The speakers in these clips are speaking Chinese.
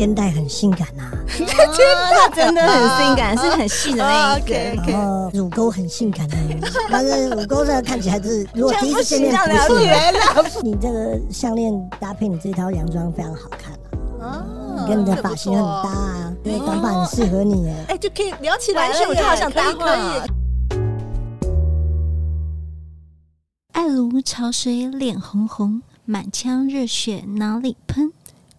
肩带很性感呐，肩带真的很性感，是很细的那一个。然后乳沟很性感的，但是乳沟这看起来是，如果第一次见面不是，你这个项链搭配你这套洋装非常好看啊，跟你的发型很搭啊，因为短发很适合你哎，哎就可以聊起来了，我就好想搭话。爱如潮水，脸红红，满腔热血哪里喷？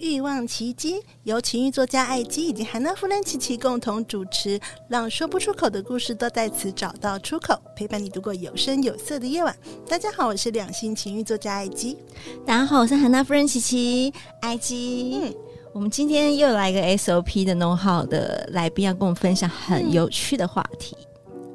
欲望奇迹由情欲作家艾姬以及韩娜夫人琪琪共同主持，让说不出口的故事都在此找到出口，陪伴你度过有声有色的夜晚。大家好，我是两性情欲作家艾姬。大家好，我是韩娜夫人琪琪。艾姬，嗯，我们今天又来一个 SOP 的 know how 的来宾，要跟我们分享很有趣的话题。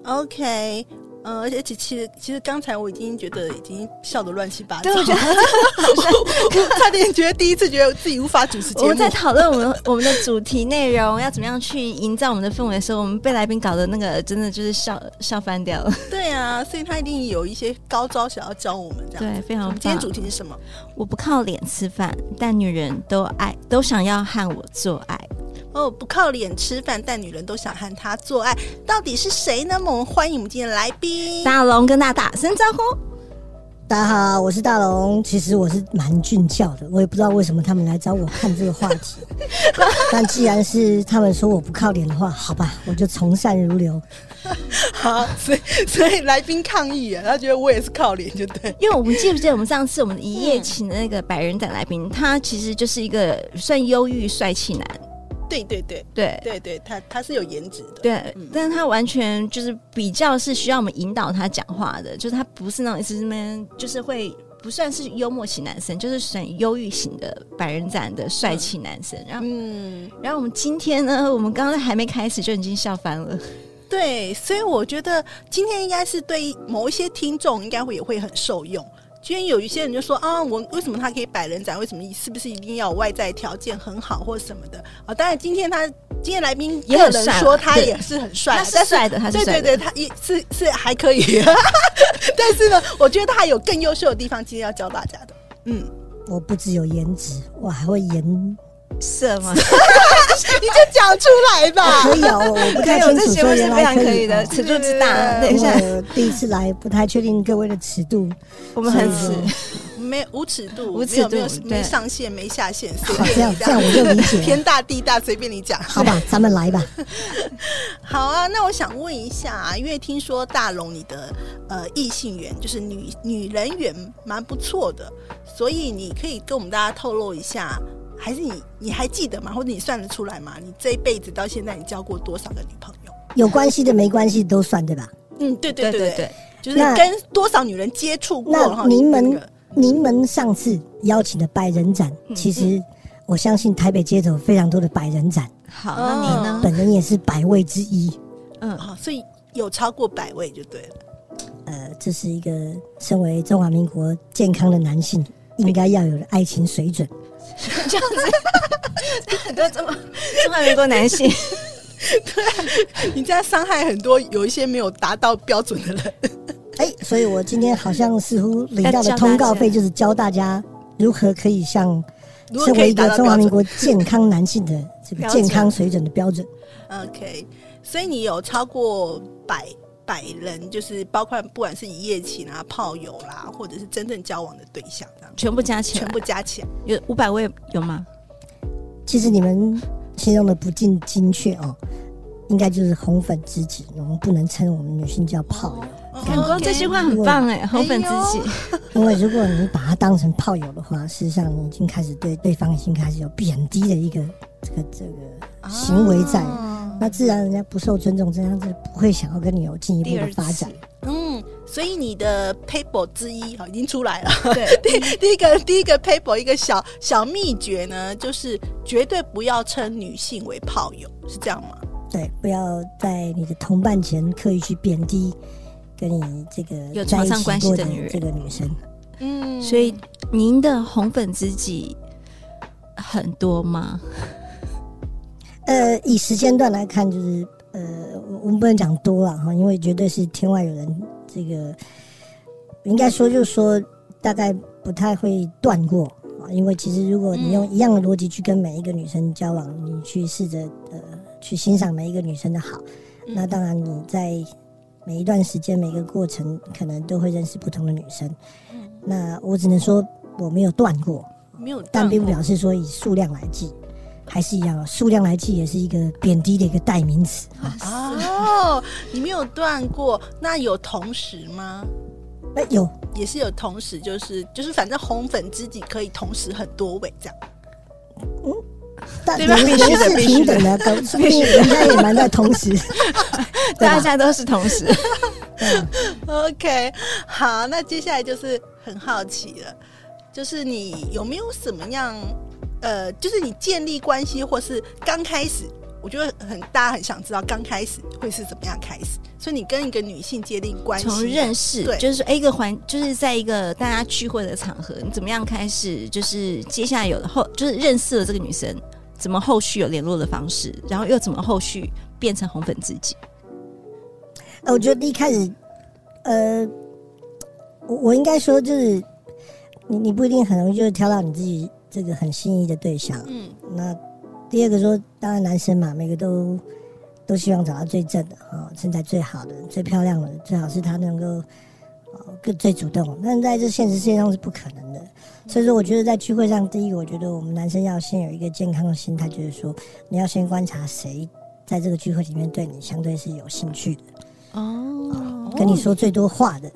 嗯、OK。嗯，而且其实其实刚才我已经觉得已经笑得乱七八糟，对，我觉得 差点觉得第一次觉得自己无法主持节目。我们在讨论我们 我们的主题内容要怎么样去营造我们的氛围的时候，我们被来宾搞得那个真的就是笑笑翻掉了。对啊，所以他一定有一些高招想要教我们这样。对，非常棒。今天主题是什么？我不靠脸吃饭，但女人都爱都想要和我做爱。哦，不靠脸吃饭，但女人都想和他做爱，到底是谁呢？我们欢迎我们今天的来宾大龙，跟大家打声招呼。大家好，我是大龙。其实我是蛮俊俏的，我也不知道为什么他们来找我看这个话题。但既然是他们说我不靠脸的话，好吧，我就从善如流。好，所以所以来宾抗议啊，他觉得我也是靠脸，就对。因为我们记不记得我们上次我们一夜情的那个百人斩来宾，他其实就是一个算忧郁帅气男。对对对对。对对，他他是有颜值的，对，嗯、但是他完全就是比较是需要我们引导他讲话的，就是他不是那种一直那就是会不算是幽默型男生，就是算忧郁型的百人斩的帅气男生。然后，嗯，然后我们今天呢，我们刚刚还没开始就已经笑翻了，对，所以我觉得今天应该是对某一些听众应该会也会很受用。今天有一些人就说啊，我为什么他可以百人斩？为什么是不是一定要外在条件很好或什么的啊？当然，今天他今天来宾也有人说他也是很帅，他是帅的，他是帅的，对对对，他也是是还可以。但是呢，我觉得他还有更优秀的地方，今天要教大家的。嗯，我不只有颜值，我还会颜。色吗？你就讲出来吧。可以哦，我不太清楚，说原来可以的，尺度之大。等一下，第一次来，不太确定各位的尺度。我们很尺，没无尺度，无尺度，没上限，没下限。好，这样这样我就理解。天大地大，随便你讲。好吧，咱们来吧。好啊，那我想问一下啊，因为听说大龙你的呃异性缘就是女女人缘蛮不错的，所以你可以跟我们大家透露一下。还是你你还记得吗？或者你算得出来吗？你这一辈子到现在，你交过多少个女朋友？有关系的、没关系都算，对吧？嗯，对对对对对，就是跟多少女人接触过。那您们您们上次邀请的百人展，其实我相信台北街头非常多的百人展。好，那你呢？本人也是百位之一。嗯，好，所以有超过百位就对了。呃，这是一个身为中华民国健康的男性应该要有的爱情水准。这样子，很多中中华民国男性，对啊，你这样伤害很多有一些没有达到标准的人。哎，所以我今天好像似乎领到的通告费就是教大家如何可以像身为一个中华民国健康男性的这个 健康水准的标准。OK，所以你有超过百。百人就是包括不管是一夜情啊、炮友啦，或者是真正交往的对象，这样。全部加起来，全部加起来有五百位有吗？其实你们形容的不尽精确哦，应该就是红粉知己，我们不能称我们女性叫炮友，感光这句话很棒哎，红粉知己。因为如果你把它当成炮友的话，事实上你已经开始对对方已经开始有贬低的一个这个这个行为在，那自然人家不受尊重，这样子不会想要跟你有进一步的发展。嗯，所以你的 paper 之一哈已经出来了。对，第第一个第一个 paper 一个小小秘诀呢，就是绝对不要称女性为炮友，是这样吗？对，不要在你的同伴前刻意去贬低跟你这个有床上关系的女人，这个女生。嗯，所以您的红粉知己很多吗？呃，以时间段来看，就是呃，我们不能讲多了哈，因为绝对是天外有人。这个应该说，就是说，大概不太会断过啊，因为其实如果你用一样的逻辑去跟每一个女生交往，你去试着呃。去欣赏每一个女生的好，嗯、那当然你在每一段时间、每个过程，可能都会认识不同的女生。嗯、那我只能说我没有断过，没有，但并不表示说以数量来计，还是一样，数量来计也是一个贬低的一个代名词啊。哦，你没有断过，那有同时吗？哎，有，也是有同时，就是就是，反正红粉知己可以同时很多位这样。嗯。但必须是平等的，都所以人家也蛮在同时，大家都是同时。OK，好，那接下来就是很好奇了，就是你有没有什么样，呃，就是你建立关系，或是刚开始，我觉得很大家很想知道刚开始会是怎么样开始。所以你跟一个女性建立关系，从认识，对，就是一个环，就是在一个大家聚会的场合，你怎么样开始？就是接下来有的后，就是认识了这个女生，怎么后续有联络的方式，然后又怎么后续变成红粉知己？呃，我觉得一开始，呃，我我应该说就是你你不一定很容易就是挑到你自己这个很心仪的对象，嗯，那第二个说，当然男生嘛，每个都。都希望找到最正的啊，身材最好的、最漂亮的，最好是他能够啊更最主动。但在这现实世界上是不可能的，所以说我觉得在聚会上，第一个我觉得我们男生要先有一个健康的心态，就是说你要先观察谁在这个聚会里面对你相对是有兴趣的哦，跟你说最多话的。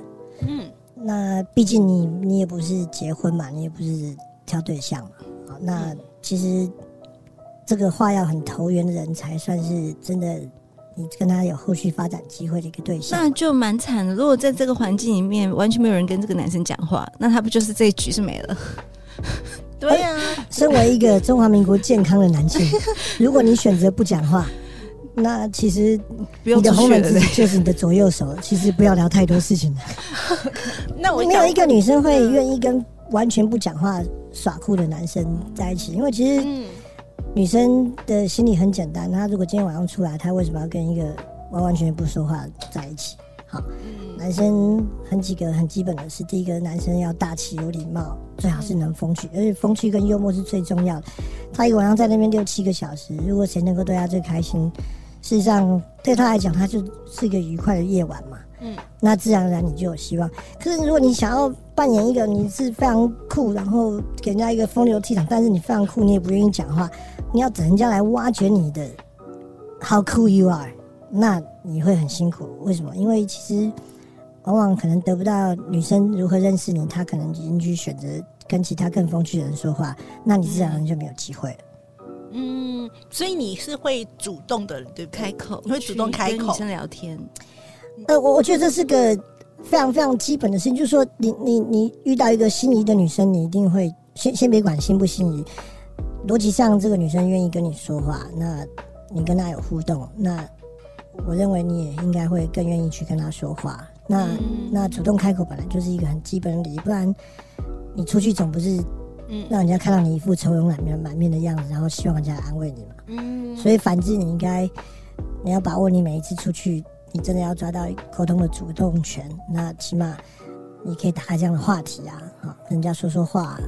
嗯，那毕竟你你也不是结婚嘛，你也不是挑对象嘛，啊，那其实。这个话要很投缘的人才算是真的，你跟他有后续发展机会的一个对象。那就蛮惨的。如果在这个环境里面完全没有人跟这个男生讲话，那他不就是这一局是没了？对呀、啊。身为一个中华民国健康的男性，如果你选择不讲话，那其实你的红粉知己就是你的左右手。其实不要聊太多事情了。那我没有一个女生会愿意跟完全不讲话耍酷的男生在一起，因为其实。嗯女生的心理很简单，她如果今天晚上出来，她为什么要跟一个完完全全不说话在一起？好，男生很几个很基本的是，第一个男生要大气有礼貌，最好是能风趣，而且风趣跟幽默是最重要的。他一个晚上在那边六七个小时，如果谁能够对他最开心，事实上对他来讲，他就是一个愉快的夜晚嘛。嗯，那自然而然你就有希望。可是如果你想要扮演一个你是非常酷，然后给人家一个风流倜傥，但是你非常酷，你也不愿意讲话。你要等人家来挖掘你的 how cool you are，那你会很辛苦。为什么？因为其实往往可能得不到女生如何认识你，她可能已经去选择跟其他更风趣的人说话，那你自然而然就没有机会了。嗯，所以你是会主动的，对不对？开口，你会主动开口跟女生聊天。呃，我我觉得这是个非常非常基本的事情，就是说你，你你你遇到一个心仪的女生，你一定会先先别管心不心仪。逻辑上，这个女生愿意跟你说话，那你跟她有互动，那我认为你也应该会更愿意去跟她说话。那、嗯、那主动开口本来就是一个很基本的礼仪，不然你出去总不是让人家看到你一副愁容满面满面的样子，然后希望人家安慰你嘛。嗯。所以反之，你应该你要把握你每一次出去，你真的要抓到沟通的主动权。那起码你可以打开这样的话题啊，啊，跟人家说说话啊。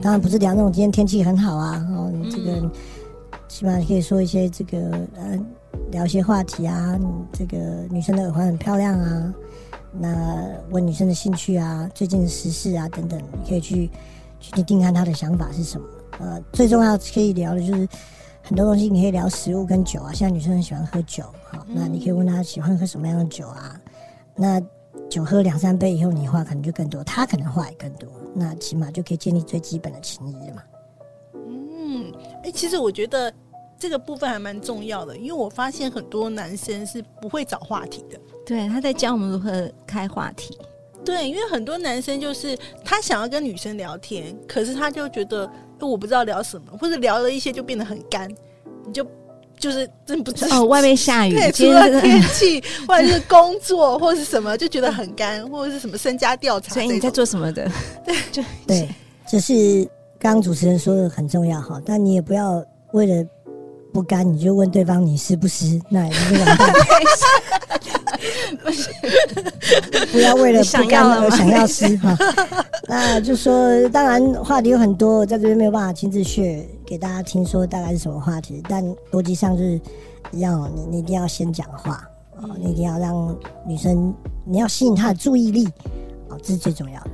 当然不是聊那种今天天气很好啊，哦，你这个起码你可以说一些这个呃，聊一些话题啊，这个女生的耳环很漂亮啊，那问女生的兴趣啊，最近的时事啊等等，你可以去去听听看她的想法是什么。呃，最重要可以聊的就是很多东西，你可以聊食物跟酒啊，现在女生很喜欢喝酒，好，那你可以问她喜欢喝什么样的酒啊，那。酒喝两三杯以后，你话可能就更多，他可能话也更多，那起码就可以建立最基本的情谊嘛。嗯，哎、欸，其实我觉得这个部分还蛮重要的，因为我发现很多男生是不会找话题的。对，他在教我们如何开话题。对，因为很多男生就是他想要跟女生聊天，可是他就觉得我不知道聊什么，或者聊了一些就变得很干，你就就是真不知道哦，外面下雨，对，除了天气或者是工作或者是什么，就觉得很干，或者是什么身家调查，所以你在做什么的？对，就对，就是刚刚主持人说的很重要哈，但你也不要为了不干你就问对方你湿不湿，那也是完蛋。不是，不要为了不干而想要吃 哈。那就说，当然话题有很多，在这边没有办法亲自去给大家听说大概是什么话题，但逻辑上就是一样，你你一定要先讲话，你一定要让女生，你要吸引她的注意力，哦，这是最重要的。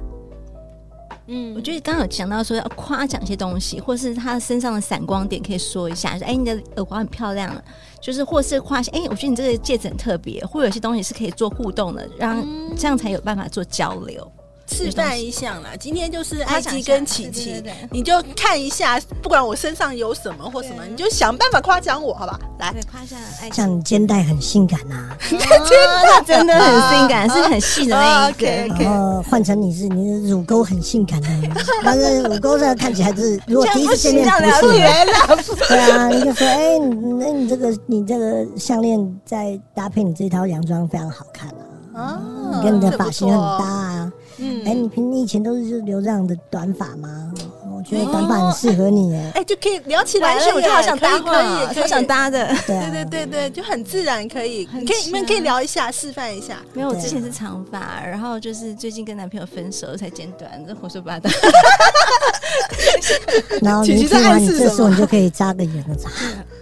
嗯，我觉得刚刚有讲到说要夸奖一些东西，或是他身上的闪光点，可以说一下，说哎，你的耳环很漂亮，就是或是夸哎，我觉得你这个戒指很特别，或有些东西是可以做互动的，让这样才有办法做交流。示范一下啦，今天就是埃及跟琪琪，你就看一下，不管我身上有什么或什么，你就想办法夸奖我，好吧？来，夸一下像你肩带很性感呐，肩带真的很性感，是很细的那一个。然后换成你是你的乳沟很性感的，但是乳沟这看起来是，如果第一次见面不是，对啊，你就说，哎，那你这个你这个项链再搭配你这套洋装非常好看啊，哦跟你的发型很搭。啊。嗯，哎、欸，你平你以前都是留这样的短发吗？我觉得短发很适合你哎，就可以聊起来了，我就好想搭，可以，好想搭的，对对对对，就很自然，可以，可以，你们可以聊一下，示范一下。没有，我之前是长发，然后就是最近跟男朋友分手才剪短，这胡说八道。然后你听完你这时候你就可以扎个眼了，扎，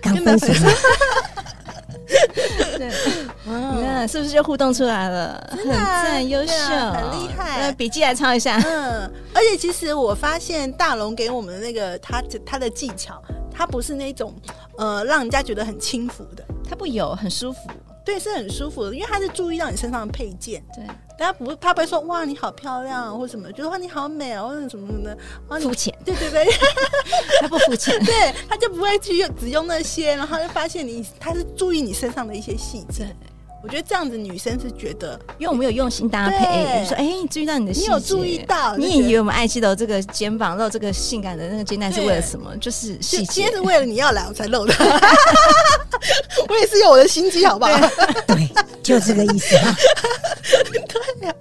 刚分手。对，你看是不是就互动出来了？很赞，优秀，很厉害。那笔记来抄一下。嗯，而且其实我发现大龙给我们的那个他他的技巧，他不是那种呃让人家觉得很轻浮的，他不油，很舒服。对，是很舒服的，因为他是注意到你身上的配件。对，大家不会，他不会说哇你好漂亮啊，或什么，觉得哇你好美啊，或者什么什么的，肤浅。对对对，他不肤浅，对，他就不会去用只用那些，然后就发现你他是注意你身上的一些细节。我觉得这样子女生是觉得，因为我们有用心搭配，对说哎，你注意到你的细节，你有注意到，你也以为我们爱记的这个肩膀露这个性感的那个肩带是为了什么？就是细节，今天是为了你要来我才露的。我也是有我的心机，好不好？对，就这个意思 啊。对呀，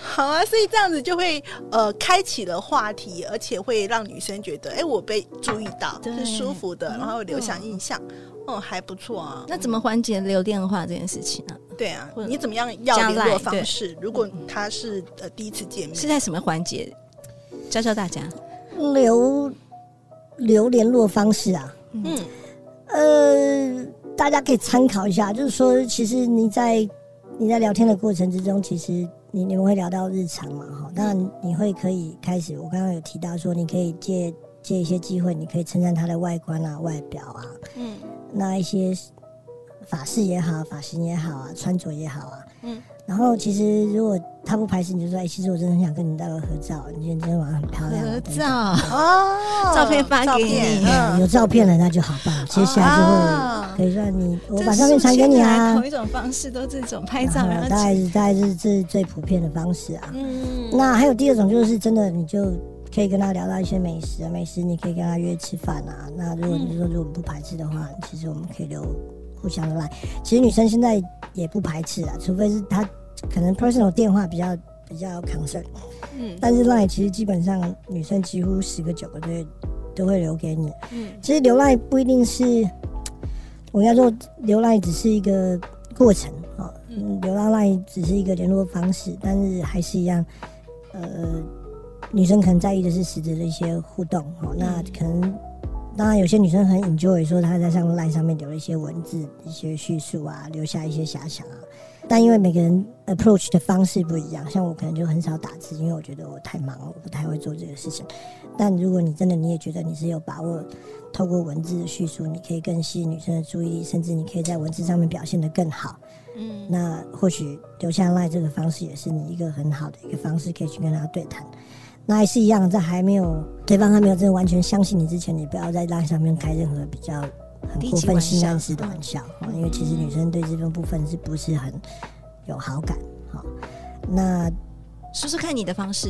好啊，所以这样子就会呃开启了话题，而且会让女生觉得，哎，我被注意到，对是舒服的，然后留下印象。哦，还不错啊。那怎么缓解留电话这件事情呢？对啊，你怎么样要联络方式？如果他是呃第一次见面，是在什么环节？教教大家留留联络方式啊。嗯，呃，大家可以参考一下。就是说，其实你在你在聊天的过程之中，其实你你们会聊到日常嘛？哈，当然你会可以开始。我刚刚有提到说，你可以借借一些机会，你可以称赞他的外观啊、外表啊。嗯。那一些发饰也好，发型也好啊，穿着也好啊，嗯，然后其实如果他不排斥，你就说，哎，其实我真的很想跟你照个合照，你今天今天晚上很漂亮，合照。哦，照片发给你，有照片了那就好办，接下来就会可以说你，我把照片传给你啊，同一种方式都这种拍照，然后大概是大概是这是最普遍的方式啊，嗯，那还有第二种就是真的你就。可以跟他聊到一些美食啊，美食你可以跟他约吃饭啊。那如果你说如果不排斥的话，其实我们可以留互相的 line。其实女生现在也不排斥啊，除非是她可能 personal 电话比较比较 concern。嗯，但是 line 其实基本上女生几乎十个九个都会都会留给你。嗯，其实留 line 不一定是，我应该说留 line 只是一个过程啊。嗯，留 line 只是一个联络方式，但是还是一样，呃。女生可能在意的是实质的一些互动，哦，那可能当然有些女生很 enjoy 说她在上 line 上面留了一些文字、一些叙述啊，留下一些遐想啊。但因为每个人 approach 的方式不一样，像我可能就很少打字，因为我觉得我太忙了，我不太会做这个事情。但如果你真的你也觉得你是有把握，透过文字的叙述，你可以更吸引女生的注意力，甚至你可以在文字上面表现得更好。嗯，那或许留下 LINE 这个方式也是你一个很好的一个方式，可以去跟她对谈。那还是一样，在还没有对方还没有真的完全相信你之前，你不要在 LINE 上面开任何比较很过分性暗示的玩笑，嗯，因为其实女生对这份部分是不是很有好感？好，那说说看你的方式，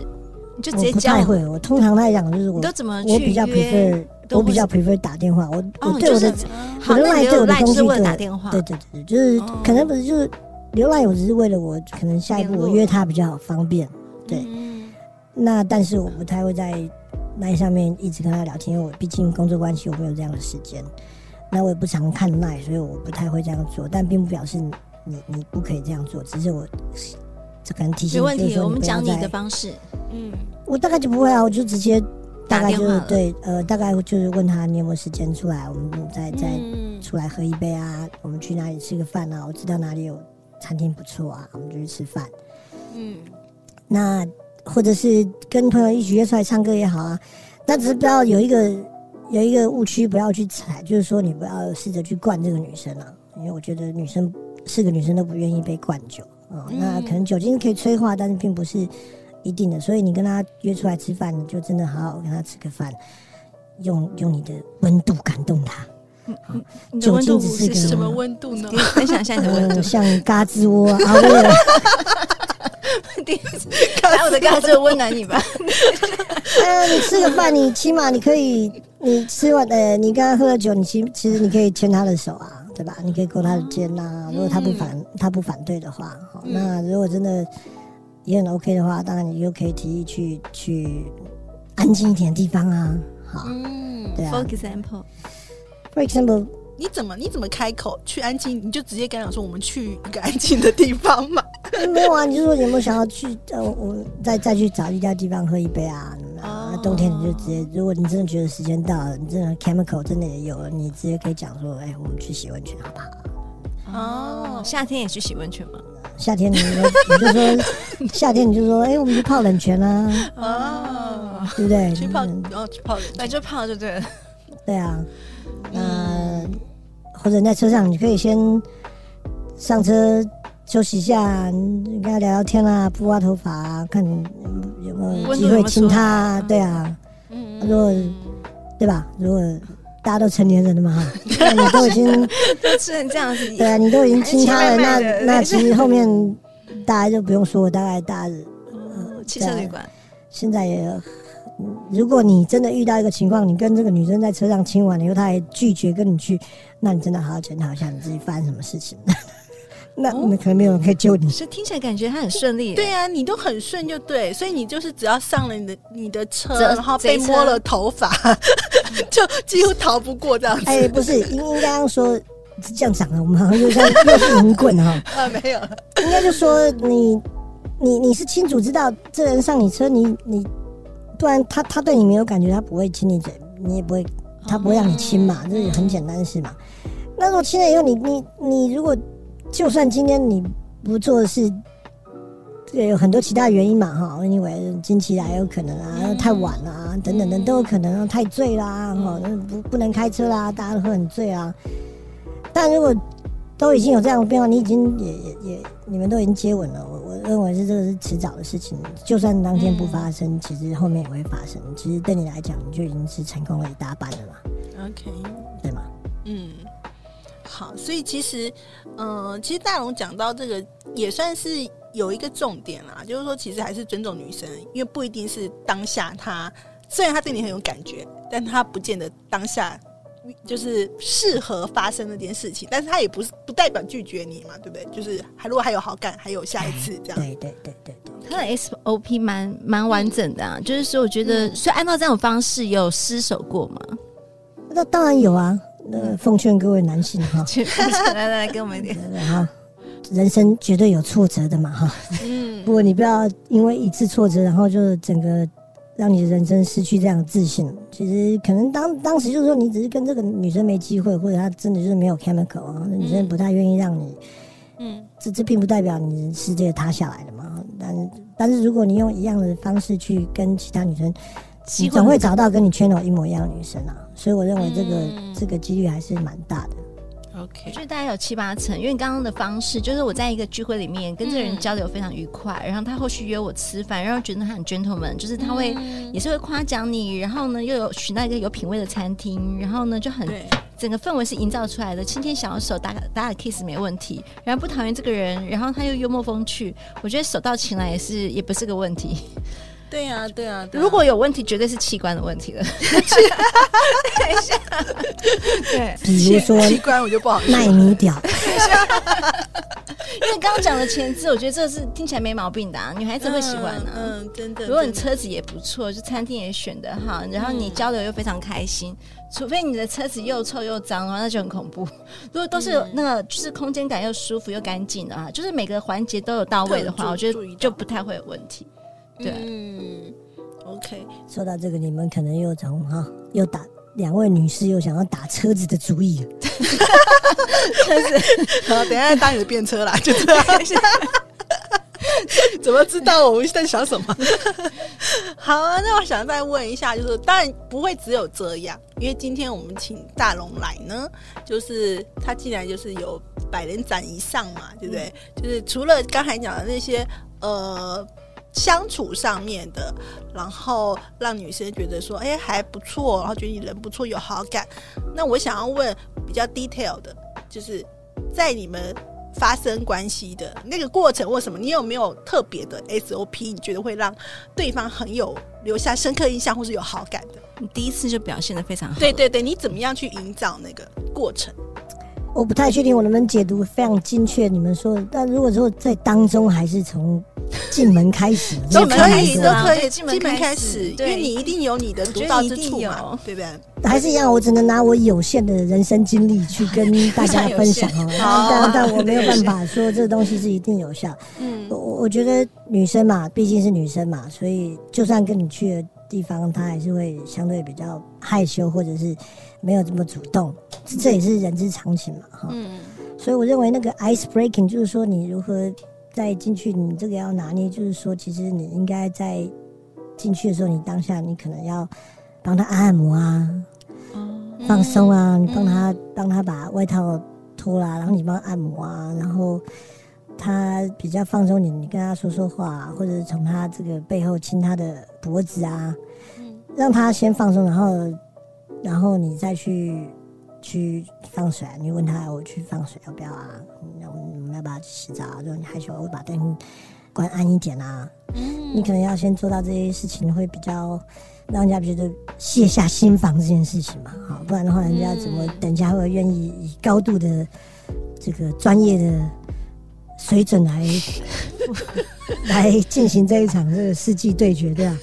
你就直接我不太会。我通常来讲就是我都怎么我比较 prefer 我比较 prefer 打电话。我、哦、我对我的好，我的 LINE 对我的工具打电话，对对对，就是可能不是就是留 LINE，我只是为了我可能下一步我约他比较好方便。对，嗯、那但是我不太会在 LINE 上面一直跟他聊天，因为我毕竟工作关系我没有这样的时间。那我也不常看 LINE，所以我不太会这样做，但并不表示你你，你不可以这样做，只是我这可能提醒。没问题，我们讲你的方式。嗯，我大概就不会啊，我就直接大概就是对呃，大概就是问他你有没有时间出来，我们再再出来喝一杯啊，我们去哪里吃个饭啊？我知道哪里有餐厅不错啊，我们就去吃饭。嗯，那或者是跟朋友一起约出来唱歌也好啊，但只是不要有一个。有一个误区，不要去踩，就是说你不要试着去灌这个女生啊，因为我觉得女生是个女生都不愿意被灌酒啊、嗯。那可能酒精可以催化，但是并不是一定的。所以你跟她约出来吃饭，你就真的好好跟她吃个饭，用用你的温度感动她。酒精只是个什么温度呢？分享一下你的温度，呃、像嘎吱窝啊，为了 来我的嘎吱窝温暖你吧。呃，你吃个饭，你起码你可以。你吃完呃，你刚刚喝了酒，你其其实你可以牵他的手啊，对吧？你可以勾他的肩呐、啊，如果他不反、嗯、他不反对的话，好、嗯，那如果真的也很 OK 的话，当然你就可以提议去去安静一点的地方啊，好，嗯，对啊。For example, for example，你怎么你怎么开口去安静？你就直接跟他讲说，我们去一个安静的地方嘛。没有啊，你就说有没有想要去呃，我再再去找一家地方喝一杯啊？那，冬天你就直接，如果你真的觉得时间到了，你真的 chemical 真的也有了，你直接可以讲说，哎、欸，我们去洗温泉好不好？哦，夏天也去洗温泉吗？夏天你就 你就说，夏天你就说，哎、欸，我们去泡冷泉啊，哦，对不对？去泡，然后去泡冷泉，那就泡就对了。对啊，那、呃、或者你在车上，你可以先上车。休息一下，你跟他聊聊天啊，不刮头发啊，看有没有机会亲他啊。对啊，嗯，如果对吧？如果大家都成年人了嘛，哈，你都已经 都吃成这样子，对啊，你都已经亲他了，那那其实后面大家就不用说，大概大家呃，汽车旅馆现在也，如果你真的遇到一个情况，你跟这个女生在车上亲完了以后，她还拒绝跟你去，那你真的好好检讨一下你自己发生什么事情。那那可能没有人可以救你，所以听起来感觉他很顺利。对啊，你都很顺就对，所以你就是只要上了你的你的车，然后被摸了头发，就几乎逃不过这样子。哎，不是，应应该说是这样讲的，我们好像又像又是银棍哈。啊，没有，应该就说你你你是清楚知道这人上你车，你你不然他他对你没有感觉，他不会亲你嘴，你也不会，他不会让你亲嘛，这是很简单的事嘛。那如果亲了以后，你你你如果就算今天你不做的是，对，有很多其他原因嘛，哈，因为经期来有可能啊，太晚了啊，等等等都有可能，太醉啦，哈，不不能开车啦，大家都喝很醉啊。但如果都已经有这样的变化，你已经也也也，你们都已经接吻了，我我认为是这个是迟早的事情。就算当天不发生，其实后面也会发生。其实对你来讲，你就已经是成功了一大半了嘛。OK，对吗？嗯。好，所以其实，嗯、呃，其实大龙讲到这个也算是有一个重点啦，就是说其实还是尊重女生，因为不一定是当下她虽然她对你很有感觉，但她不见得当下就是适合发生那件事情，但是他也不是不代表拒绝你嘛，对不对？就是还如果还有好感，还有下一次这样。对对对对对，他的 SOP 蛮蛮完整的啊，嗯、就是说我觉得，所以按照这种方式有失手过吗？那当然有啊。那，奉劝各位男性哈，来来来，给我们一点哈，人生绝对有挫折的嘛哈，嗯，不过你不要因为一次挫折，然后就整个让你的人生失去这样的自信。其实可能当当时就是说，你只是跟这个女生没机会，或者她真的就是没有 chemical 啊，女生不太愿意让你嗯，这这并不代表你是这个塌下来了嘛。但但是如果你用一样的方式去跟其他女生，你总会找到跟你 channel 一模一样的女生啊。所以我认为这个、嗯、这个几率还是蛮大的。OK，我觉得大概有七八成，因为刚刚的方式就是我在一个聚会里面跟这个人交流非常愉快，嗯、然后他后续约我吃饭，然后觉得他很 gentleman，就是他会、嗯、也是会夸奖你，然后呢又有选到一个有品味的餐厅，然后呢就很整个氛围是营造出来的，牵牵小手打打打 kiss 没问题，然后不讨厌这个人，然后他又幽默风趣，我觉得手到擒来也是也不是个问题。对呀、啊，对呀、啊，如果有问题，绝对是器官的问题了。等一下，对，比如说器官，我就不好奈米屌。因为刚刚讲的前置，我觉得这是听起来没毛病的啊，女孩子会喜欢的、啊嗯。嗯，真的。如果你车子也不错，就餐厅也选的好，然后你交流又非常开心，嗯、除非你的车子又臭又脏的话，那就很恐怖。如果都是那个，就是空间感又舒服又干净的啊，就是每个环节都有到位的话，我觉得就不太会有问题。对，嗯，OK。说到这个，你们可能又从哈又打两位女士又想要打车子的主意了。车子，好，等一下当你的便车啦，就这样。怎么知道我们在想什么？好啊，那我想再问一下，就是当然不会只有这样，因为今天我们请大龙来呢，就是他既然就是有百人斩以上嘛，对不对？嗯、就是除了刚才讲的那些呃。相处上面的，然后让女生觉得说，哎，还不错，然后觉得你人不错，有好感。那我想要问比较 detail 的，就是在你们发生关系的那个过程，或什么你有没有特别的 SOP？你觉得会让对方很有留下深刻印象，或是有好感的？你第一次就表现的非常好。对对对，你怎么样去营造那个过程？我不太确定我能不能解读非常精确你们说的，但如果说在当中还是从进门开始，都可以都可以进门开始，因为你一定有你的独到之处嘛，对不对？还是一样，我只能拿我有限的人生经历去跟大家分享哦，但但我没有办法说这个东西是一定有效。嗯，我我觉得女生嘛，毕竟是女生嘛，所以就算跟你去的地方，她还是会相对比较害羞，或者是。没有这么主动，这也是人之常情嘛，哈。嗯。所以我认为那个 ice breaking 就是说，你如何再进去，你这个要拿捏，就是说，其实你应该在进去的时候，你当下你可能要帮他按摩啊，放松啊，你帮他帮他把外套脱了，然后你帮他按摩啊，然后他比较放松，你你跟他说说话，或者是从他这个背后亲他的脖子啊，让他先放松，然后。然后你再去去放水，啊你问他我去放水要不要啊？那我们要不要去洗澡啊？如果你害羞，我会把灯关暗一点啊。嗯，你可能要先做到这些事情，会比较让人家觉得卸下心防这件事情嘛。好，不然的话，人家怎么等一下会愿意以高度的这个专业的水准来 来进行这一场这个世纪对决，对吧？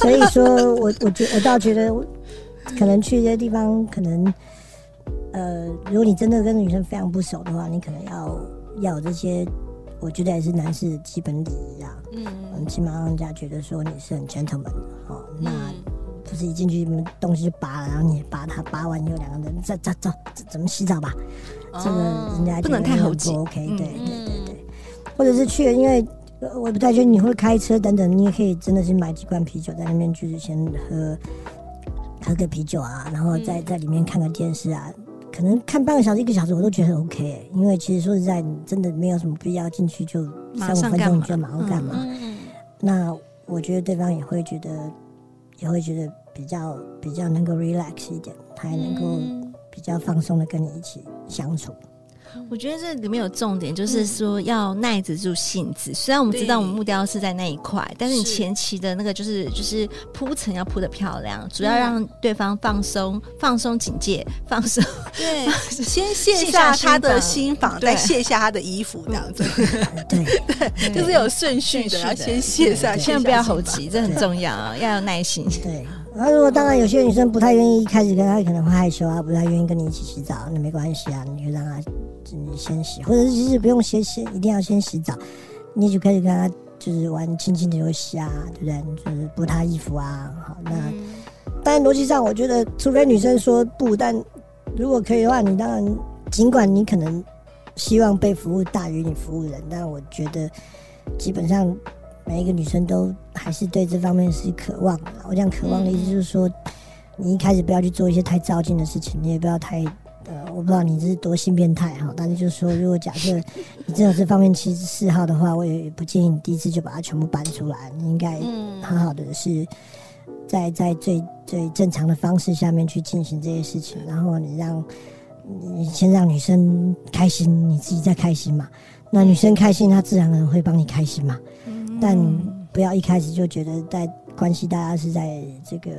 所以说我我觉我倒觉得。可能去一些地方，可能，呃，如果你真的跟女生非常不熟的话，你可能要要有这些，我觉得也是男士的基本礼仪啊。嗯，嗯起码让人家觉得说你是很 gentleman 的，哦，那不是一进去东西就拔了，然后你拔它，拔完以后两个人走走走，怎么洗澡吧？哦、这个人家不能太猴急。OK，对对对对，或者是去了，因为我不太确定你会开车等等，你也可以真的是买几罐啤酒在那边，就是先喝。喝个啤酒啊，然后在在里面看个电视啊，嗯、可能看半个小时一个小时我都觉得 OK，欸、因为其实说实在，你真的没有什么必要进去就三五分钟你就马上干嘛？嗯、那我觉得对方也会觉得，也会觉得比较比较能够 relax 一点，他也能够比较放松的跟你一起相处。我觉得这里面有重点，就是说要耐得住性子。虽然我们知道我们目标是在那一块，但是你前期的那个就是就是铺陈要铺得漂亮，主要让对方放松、放松警戒、放松。对，先卸下他的心房，再卸下他的衣服，这样子。对对，就是有顺序的，要先卸下，千万不要猴急，这很重要啊，要有耐心。对。那如果当然有些女生不太愿意一开始跟他可能会害羞啊，不太愿意跟你一起洗澡，那没关系啊，你就让他你先洗，或者是其实不用先先，一定要先洗澡，你就可以跟他就是玩亲亲的游戏啊，对不对？就是剥他衣服啊，好，那当然逻辑上我觉得，除非女生说不，但如果可以的话，你当然尽管你可能希望被服务大于你服务人，但我觉得基本上每一个女生都还是对这方面是渴望的。我讲渴望的意思就是说，你一开始不要去做一些太糟心的事情，你也不要太呃，我不知道你这是多性变态哈，但是就是说，如果假设你真有这方面其实嗜好的话，我也不建议你第一次就把它全部搬出来，你应该好好的是在在最最正常的方式下面去进行这些事情，然后你让。你先让女生开心，你自己再开心嘛。那女生开心，她自然而然会帮你开心嘛。但不要一开始就觉得在关系大家是在这个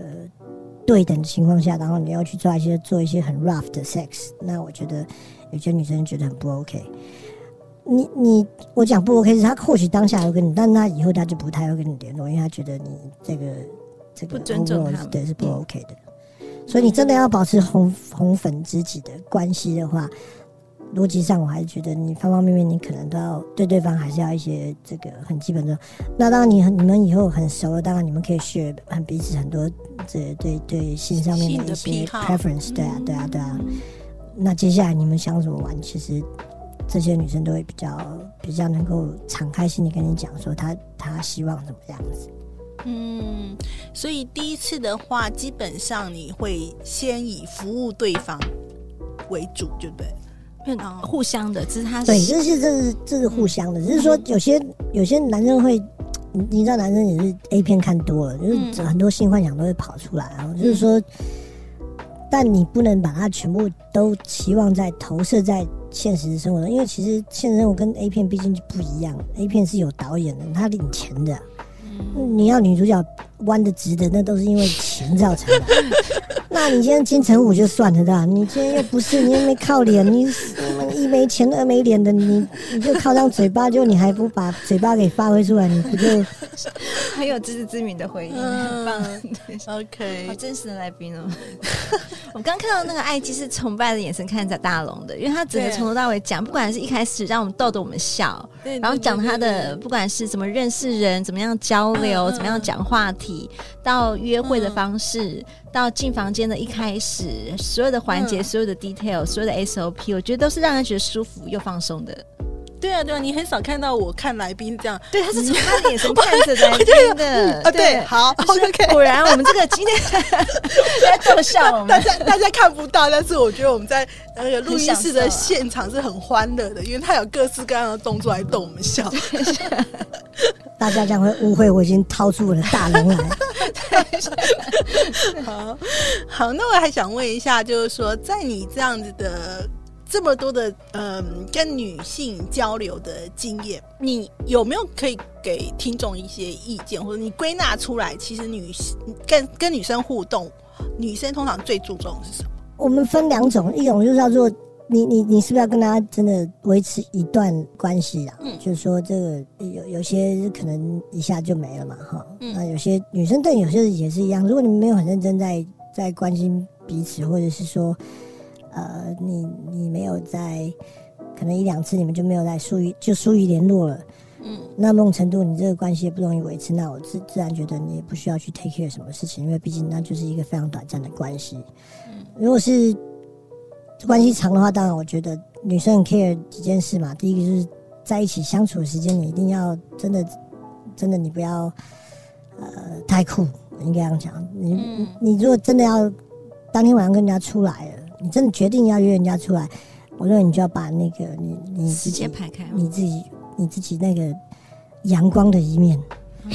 对等的情况下，然后你要去做一些做一些很 rough 的 sex。那我觉得有些女生觉得很不 OK。你你我讲不 OK 是她或许当下会跟你，但那以后她就不太会跟你联络，因为她觉得你这个这个不尊重她，对，是不 OK 的。所以你真的要保持红红粉知己的关系的话，逻辑上我还是觉得你方方面面你可能都要对对方还是要一些这个很基本的。那当然你你们以后很熟了，当然你们可以 share 很彼此很多这对对，对性上面的一些 preference，对啊对啊对啊。那接下来你们想怎么玩，其实这些女生都会比较比较能够敞开心的跟你讲说她她希望怎么样子。嗯，所以第一次的话，基本上你会先以服务对方为主，对不对？互相的，只是他是对，这是这是这是互相的，只是说有些有些男生会，你知道，男生也是 A 片看多了，就是很多性幻想都会跑出来啊。就是说，但你不能把它全部都期望在投射在现实生活中，因为其实现实生活跟 A 片毕竟就不一样，A 片是有导演的，他领钱的。你要女主角弯的直的，那都是因为钱造成的。那你今天金城武就算了的，你今天又不是，你又没靠脸，你一没钱二没脸的，你你就靠张嘴巴，就你还不把嘴巴给发挥出来，你不就很有自知之明的回应，很棒。OK，好真实的来宾哦。我刚看到那个艾姬是崇拜的眼神看着大龙的，因为他整个从头到尾讲，不管是一开始让我们逗得我们笑，然后讲他的不管是怎么认识人，怎么样交流，怎么样讲话题，到约会的方式，到进房间的一开始，所有的环节，所有的 detail，所有的 SOP，我觉得都是让人觉得舒服又放松的。对啊，对啊，你很少看到我看来宾这样，对，他是从他的眼神看着来宾的，啊，对，好，OK，果然我们这个今天 在逗笑，大家大家看不到，但是我觉得我们在那个录音室的现场是很欢乐的，因为他有各式各样的动作来逗我们笑，大家将会误会我已经掏出我的大龙来。好好，那我还想问一下，就是说，在你这样子的。这么多的嗯，跟女性交流的经验，你有没有可以给听众一些意见，或者你归纳出来？其实女跟跟女生互动，女生通常最注重的是什么？我们分两种，一种就是叫做你你你是不是要跟她真的维持一段关系啊？嗯，就是说这个有有些可能一下就没了嘛，哈。嗯，那有些女生对有些也是一样，如果你们没有很认真在在关心彼此，或者是说。呃，你你没有在，可能一两次你们就没有在疏于就疏于联络了，嗯，那某种程度你这个关系也不容易维持，那我自自然觉得你也不需要去 take care 什么事情，因为毕竟那就是一个非常短暂的关系。嗯，如果是关系长的话，当然我觉得女生很 care 几件事嘛，第一个就是在一起相处的时间，你一定要真的真的你不要呃太酷，应该这样讲，你、嗯、你如果真的要当天晚上跟人家出来了。你真的决定要约人家出来，我认为你就要把那个你你时间排开，你自己你自己那个阳光的一面，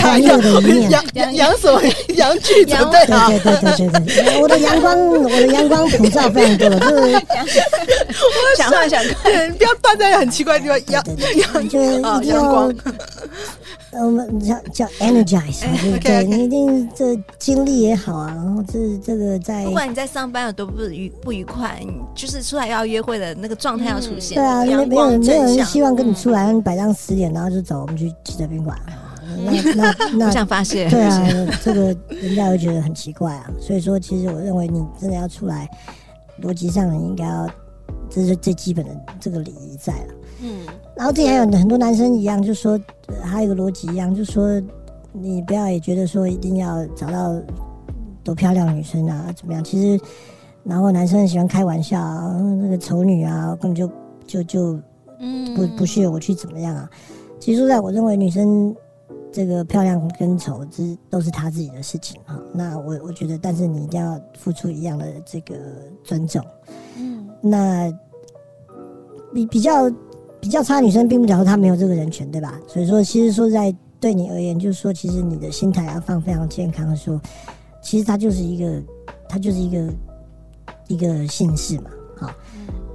快乐的一面，阳阳什么 阳具？对对对对对对，我的阳光，我的阳光普照非常多，就是讲话想看，不要断在很奇怪的地方，阳阳就是阳光。我们叫叫 energize，对？你一定这精力也好啊，然后这这个在不管你在上班有多不愉不愉快，你就是出来要约会的那个状态要出现。对啊，没没有没有人希望跟你出来，你摆上十点然后就走，我们去汽车宾馆。那那那 想发泄？对啊，这个人家会觉得很奇怪啊。所以说，其实我认为你真的要出来，逻辑上你应该要，这是最基本的这个礼仪在了。嗯，然后这里还有很多男生一样，就说还有一个逻辑一样，就说你不要也觉得说一定要找到多漂亮女生啊，怎么样？其实，然后男生很喜欢开玩笑啊，那个丑女啊，根本就就就不不屑我去怎么样啊？其实说在我认为女生这个漂亮跟丑，这都是她自己的事情啊。那我我觉得，但是你一定要付出一样的这个尊重。嗯，那比比较比较差的女生，并不表示她没有这个人权，对吧？所以说，其实说在对你而言，就是说，其实你的心态要放非常健康的说，其实她就是一个，她就是一个一个姓氏嘛。好，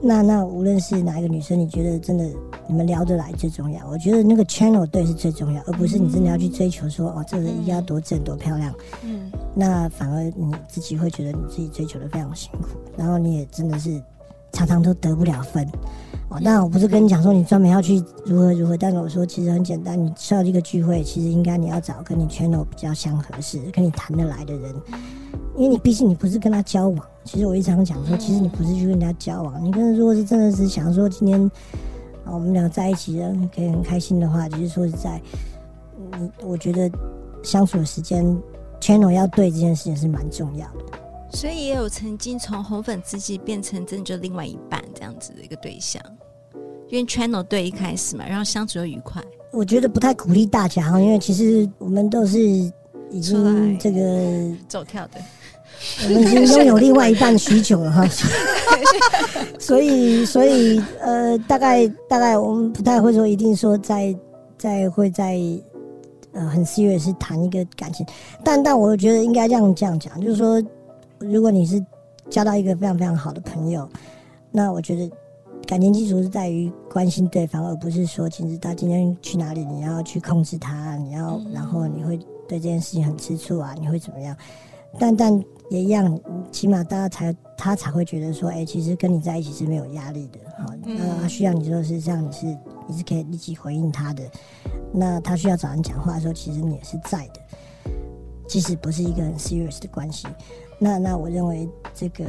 那那无论是哪一个女生，你觉得真的你们聊得来最重要。我觉得那个 channel 对是最重要，而不是你真的要去追求说哦，这个人一定要多正多漂亮。嗯，那反而你自己会觉得你自己追求的非常辛苦，然后你也真的是常常都得不了分。哦，那我不是跟你讲说你专门要去如何如何，但是我说其实很简单，你需一个聚会，其实应该你要找跟你 channel 比较相合适、跟你谈得来的人。因为你毕竟你不是跟他交往，其实我一常讲说，其实你不是去跟人家交往，你跟他如果是真的是想说今天啊我们俩在一起的可以很开心的话，就是说实在，嗯，我觉得相处的时间 channel 要对这件事情是蛮重要的。所以也有曾经从红粉知己变成真的就另外一半这样子的一个对象，因为 channel 对一开始嘛，然后相处又愉快。我觉得不太鼓励大家，因为其实我们都是已经这个走跳的。我们已经拥有另外一半许久了哈，所以所以呃，大概大概我们不太会说一定说在在会在呃很 serious 谈一个感情，但但我觉得应该这样这样讲，就是说如果你是交到一个非常非常好的朋友，那我觉得感情基础是在于关心对方，而不是说其实他今天去哪里你要去控制他，你要然后你会对这件事情很吃醋啊，你会怎么样？但但。也一样，起码大家才他才会觉得说，哎、欸，其实跟你在一起是没有压力的，好，那他需要你说是这样，你是你是可以立即回应他的。那他需要找人讲话的时候，其实你也是在的，即使不是一个很 serious 的关系。那那我认为这个，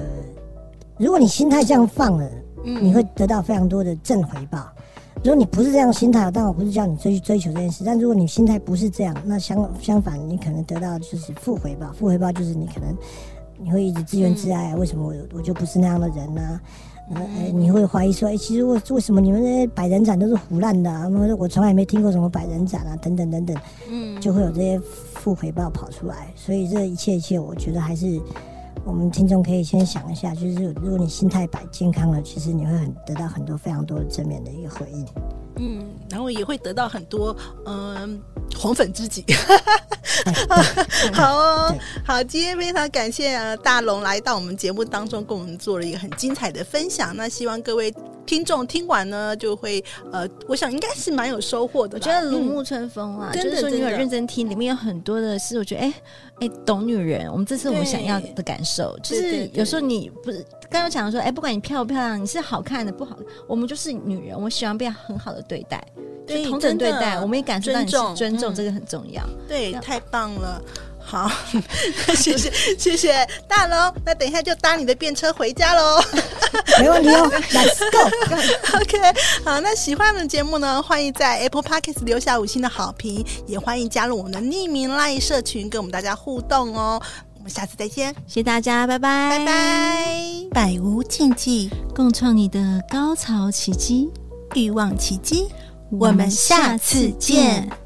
如果你心态这样放了，你会得到非常多的正回报。如果你不是这样心态，但我不是叫你追追求这件事。但如果你心态不是这样，那相相反，你可能得到就是负回报。负回报就是你可能你会一直自怨自艾，为什么我我就不是那样的人呢、啊？呃，你会怀疑说，哎、欸，其实为为什么你们那些百人斩都是胡乱的啊？我从来没听过什么百人斩啊，等等等等，嗯，就会有这些负回报跑出来。所以这一切一切，我觉得还是。我们听众可以先想一下，就是如果你心态摆健康了，其实你会很得到很多非常多的正面的一个回应。嗯，然后也会得到很多嗯、呃、红粉知己。好哦，好，今天非常感谢、啊、大龙来到我们节目当中，跟我们做了一个很精彩的分享。那希望各位听众听完呢，就会呃，我想应该是蛮有收获的。我觉得如沐春风啊，嗯、就是说你有认真听，里面有很多的是，我觉得哎哎，懂女人，我们这是我们想要的感受。就是有时候你不是刚刚讲说，哎，不管你漂不漂亮，你是好看的不好，我们就是女人，我喜欢被很好的对待。对，同等对待，我们也感受到你是尊重，尊重这个很重要。对，太棒了，好，谢谢谢谢大龙，那等一下就搭你的便车回家喽，没问题哦，Let's go。OK，好，那喜欢我们的节目呢，欢迎在 Apple Podcast 留下五星的好评，也欢迎加入我们的匿名 LINE 社群，跟我们大家互动哦。我们下次再见，谢谢大家，拜拜，拜拜，百无禁忌，共创你的高潮奇迹，欲望奇迹。我们下次见。